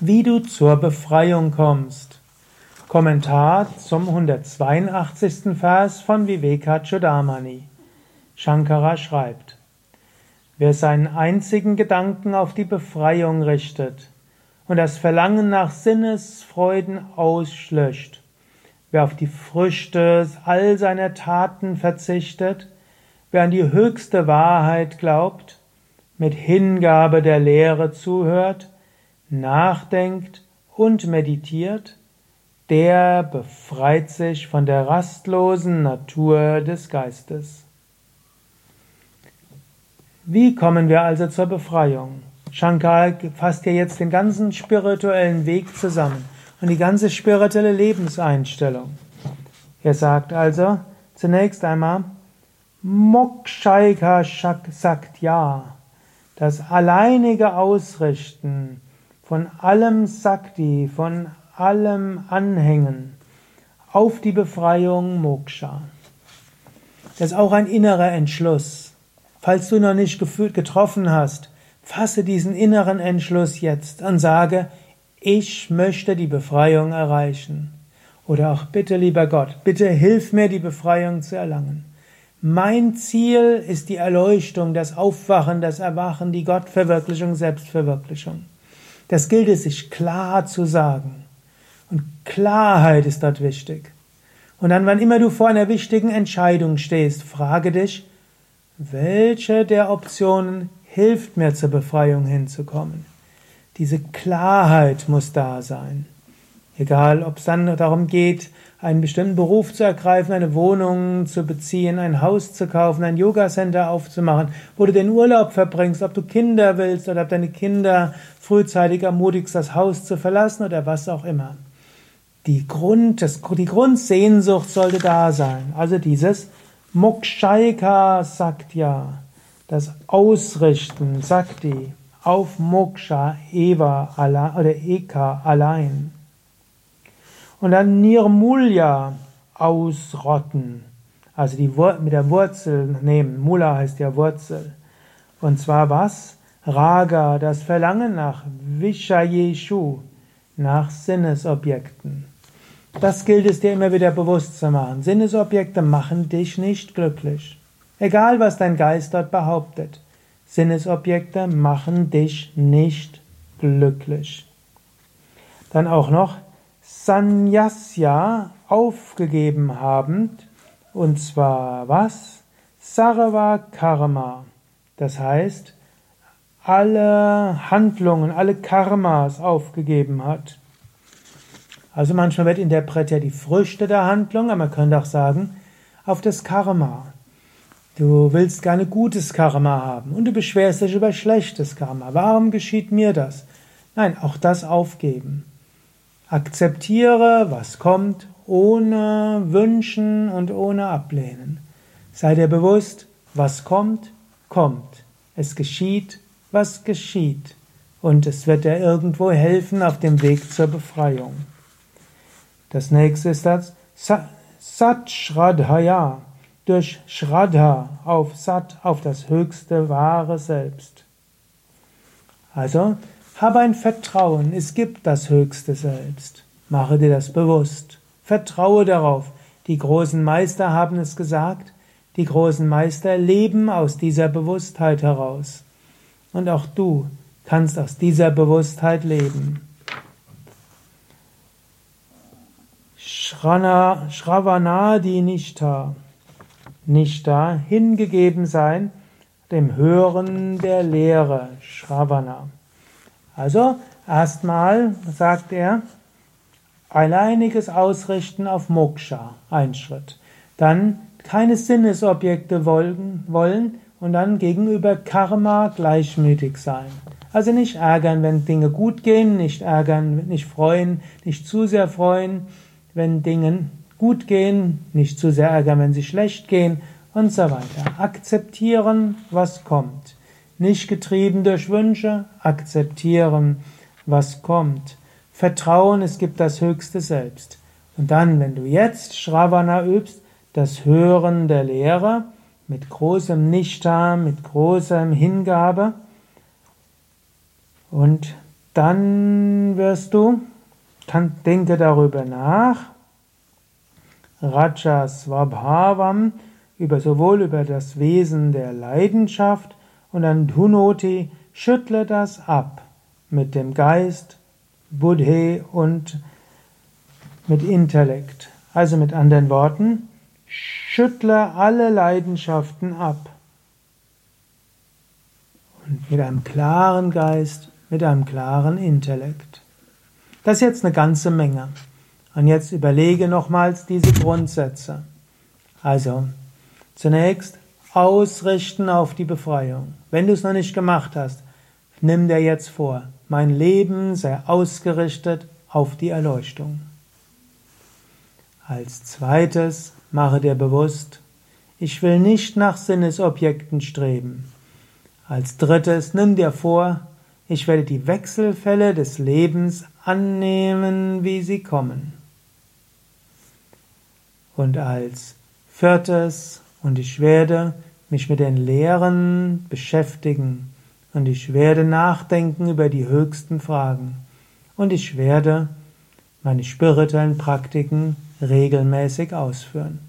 Wie du zur Befreiung kommst. Kommentar zum 182. Vers von Vivekachudamani. Shankara schreibt, Wer seinen einzigen Gedanken auf die Befreiung richtet und das Verlangen nach Sinnesfreuden auslöscht, wer auf die Früchte all seiner Taten verzichtet, wer an die höchste Wahrheit glaubt, mit Hingabe der Lehre zuhört, nachdenkt und meditiert, der befreit sich von der rastlosen Natur des Geistes. Wie kommen wir also zur Befreiung? Shankar fasst hier jetzt den ganzen spirituellen Weg zusammen und die ganze spirituelle Lebenseinstellung. Er sagt also zunächst einmal Mokshaika sagt ja, das alleinige Ausrichten von allem Sakti, von allem Anhängen auf die Befreiung Moksha. Das ist auch ein innerer Entschluss. Falls du noch nicht gefühlt getroffen hast, fasse diesen inneren Entschluss jetzt und sage, ich möchte die Befreiung erreichen. Oder auch bitte, lieber Gott, bitte hilf mir, die Befreiung zu erlangen. Mein Ziel ist die Erleuchtung, das Aufwachen, das Erwachen, die Gottverwirklichung, Selbstverwirklichung. Das gilt es sich klar zu sagen. Und Klarheit ist dort wichtig. Und dann, wann immer du vor einer wichtigen Entscheidung stehst, frage dich, welche der Optionen hilft mir zur Befreiung hinzukommen? Diese Klarheit muss da sein. Egal, ob es dann darum geht, einen bestimmten Beruf zu ergreifen, eine Wohnung zu beziehen, ein Haus zu kaufen, ein Yoga-Center aufzumachen, wo du den Urlaub verbringst, ob du Kinder willst oder ob deine Kinder frühzeitig ermutigst, das Haus zu verlassen oder was auch immer. Die, Grund, das, die Grundsehnsucht sollte da sein. Also dieses Mokshaika Saktya, das Ausrichten, Sakti, auf Moksha, Eva oder Eka allein. Und dann Nirmulya ausrotten. Also die mit der Wurzel nehmen. Mula heißt ja Wurzel. Und zwar was? Raga, das Verlangen nach Vishayeshu, nach Sinnesobjekten. Das gilt es dir immer wieder bewusst zu machen. Sinnesobjekte machen dich nicht glücklich. Egal, was dein Geist dort behauptet. Sinnesobjekte machen dich nicht glücklich. Dann auch noch Sanyasya aufgegeben haben, und zwar was? Sarva Karma. Das heißt, alle Handlungen, alle Karmas aufgegeben hat. Also manchmal wird interpretiert die Früchte der Handlung, aber man könnte auch sagen, auf das Karma. Du willst gerne gutes Karma haben und du beschwerst dich über schlechtes Karma. Warum geschieht mir das? Nein, auch das aufgeben. Akzeptiere, was kommt, ohne wünschen und ohne ablehnen. Sei dir bewusst, was kommt, kommt. Es geschieht, was geschieht. Und es wird dir irgendwo helfen auf dem Weg zur Befreiung. Das nächste ist das Sat Shraddhaya, durch Shraddha auf Sat, auf das höchste wahre Selbst. Also, habe ein Vertrauen, es gibt das höchste Selbst. Mache dir das bewusst. Vertraue darauf. Die großen Meister haben es gesagt. Die großen Meister leben aus dieser Bewusstheit heraus. Und auch du kannst aus dieser Bewusstheit leben. Shrana, Shravanadi Nishta. Nishta, hingegeben sein dem Hören der Lehre. Shravana. Also, erstmal sagt er, alleiniges Ausrichten auf Moksha, ein Schritt. Dann keine Sinnesobjekte wollen, wollen und dann gegenüber Karma gleichmütig sein. Also nicht ärgern, wenn Dinge gut gehen, nicht ärgern, nicht freuen, nicht zu sehr freuen, wenn Dinge gut gehen, nicht zu sehr ärgern, wenn sie schlecht gehen und so weiter. Akzeptieren, was kommt. Nicht getrieben durch Wünsche, akzeptieren, was kommt. Vertrauen, es gibt das höchste Selbst. Und dann, wenn du jetzt Shravana übst, das Hören der Lehre mit großem Nishta, mit großem Hingabe und dann wirst du, kann, denke darüber nach, Rajasvabhavam, über sowohl über das Wesen der Leidenschaft und dann Dhunoti, schüttle das ab mit dem Geist, Buddhe und mit Intellekt. Also mit anderen Worten, schüttle alle Leidenschaften ab. Und mit einem klaren Geist, mit einem klaren Intellekt. Das ist jetzt eine ganze Menge. Und jetzt überlege nochmals diese Grundsätze. Also, zunächst ausrichten auf die Befreiung. Wenn du es noch nicht gemacht hast, nimm dir jetzt vor, mein Leben sei ausgerichtet auf die Erleuchtung. Als zweites mache dir bewusst, ich will nicht nach Sinnesobjekten streben. Als drittes nimm dir vor, ich werde die Wechselfälle des Lebens annehmen, wie sie kommen. Und als viertes, und ich werde mich mit den Lehren beschäftigen, und ich werde nachdenken über die höchsten Fragen, und ich werde meine spirituellen Praktiken regelmäßig ausführen.